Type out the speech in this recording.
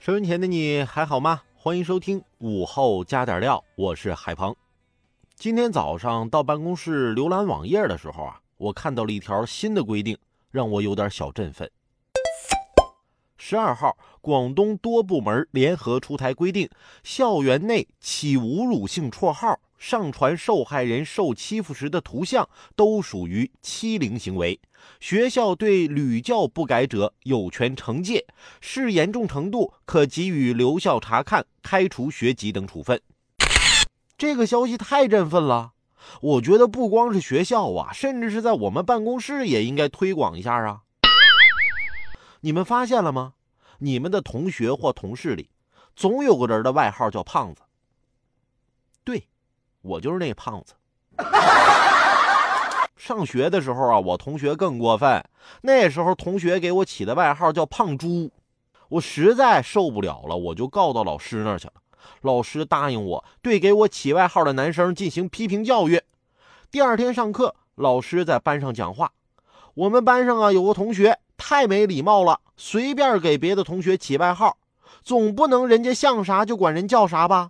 收音前的你还好吗？欢迎收听午后加点料，我是海鹏。今天早上到办公室浏览网页的时候啊，我看到了一条新的规定，让我有点小振奋。十二号，广东多部门联合出台规定，校园内起侮辱性绰号、上传受害人受欺负时的图像，都属于欺凌行为。学校对屡教不改者有权惩戒，视严重程度可给予留校察看、开除学籍等处分。这个消息太振奋了，我觉得不光是学校啊，甚至是在我们办公室也应该推广一下啊。你们发现了吗？你们的同学或同事里，总有个人的外号叫胖子。对，我就是那胖子。上学的时候啊，我同学更过分。那时候同学给我起的外号叫“胖猪”，我实在受不了了，我就告到老师那去了。老师答应我对给我起外号的男生进行批评教育。第二天上课，老师在班上讲话。我们班上啊有个同学太没礼貌了，随便给别的同学起外号，总不能人家像啥就管人叫啥吧？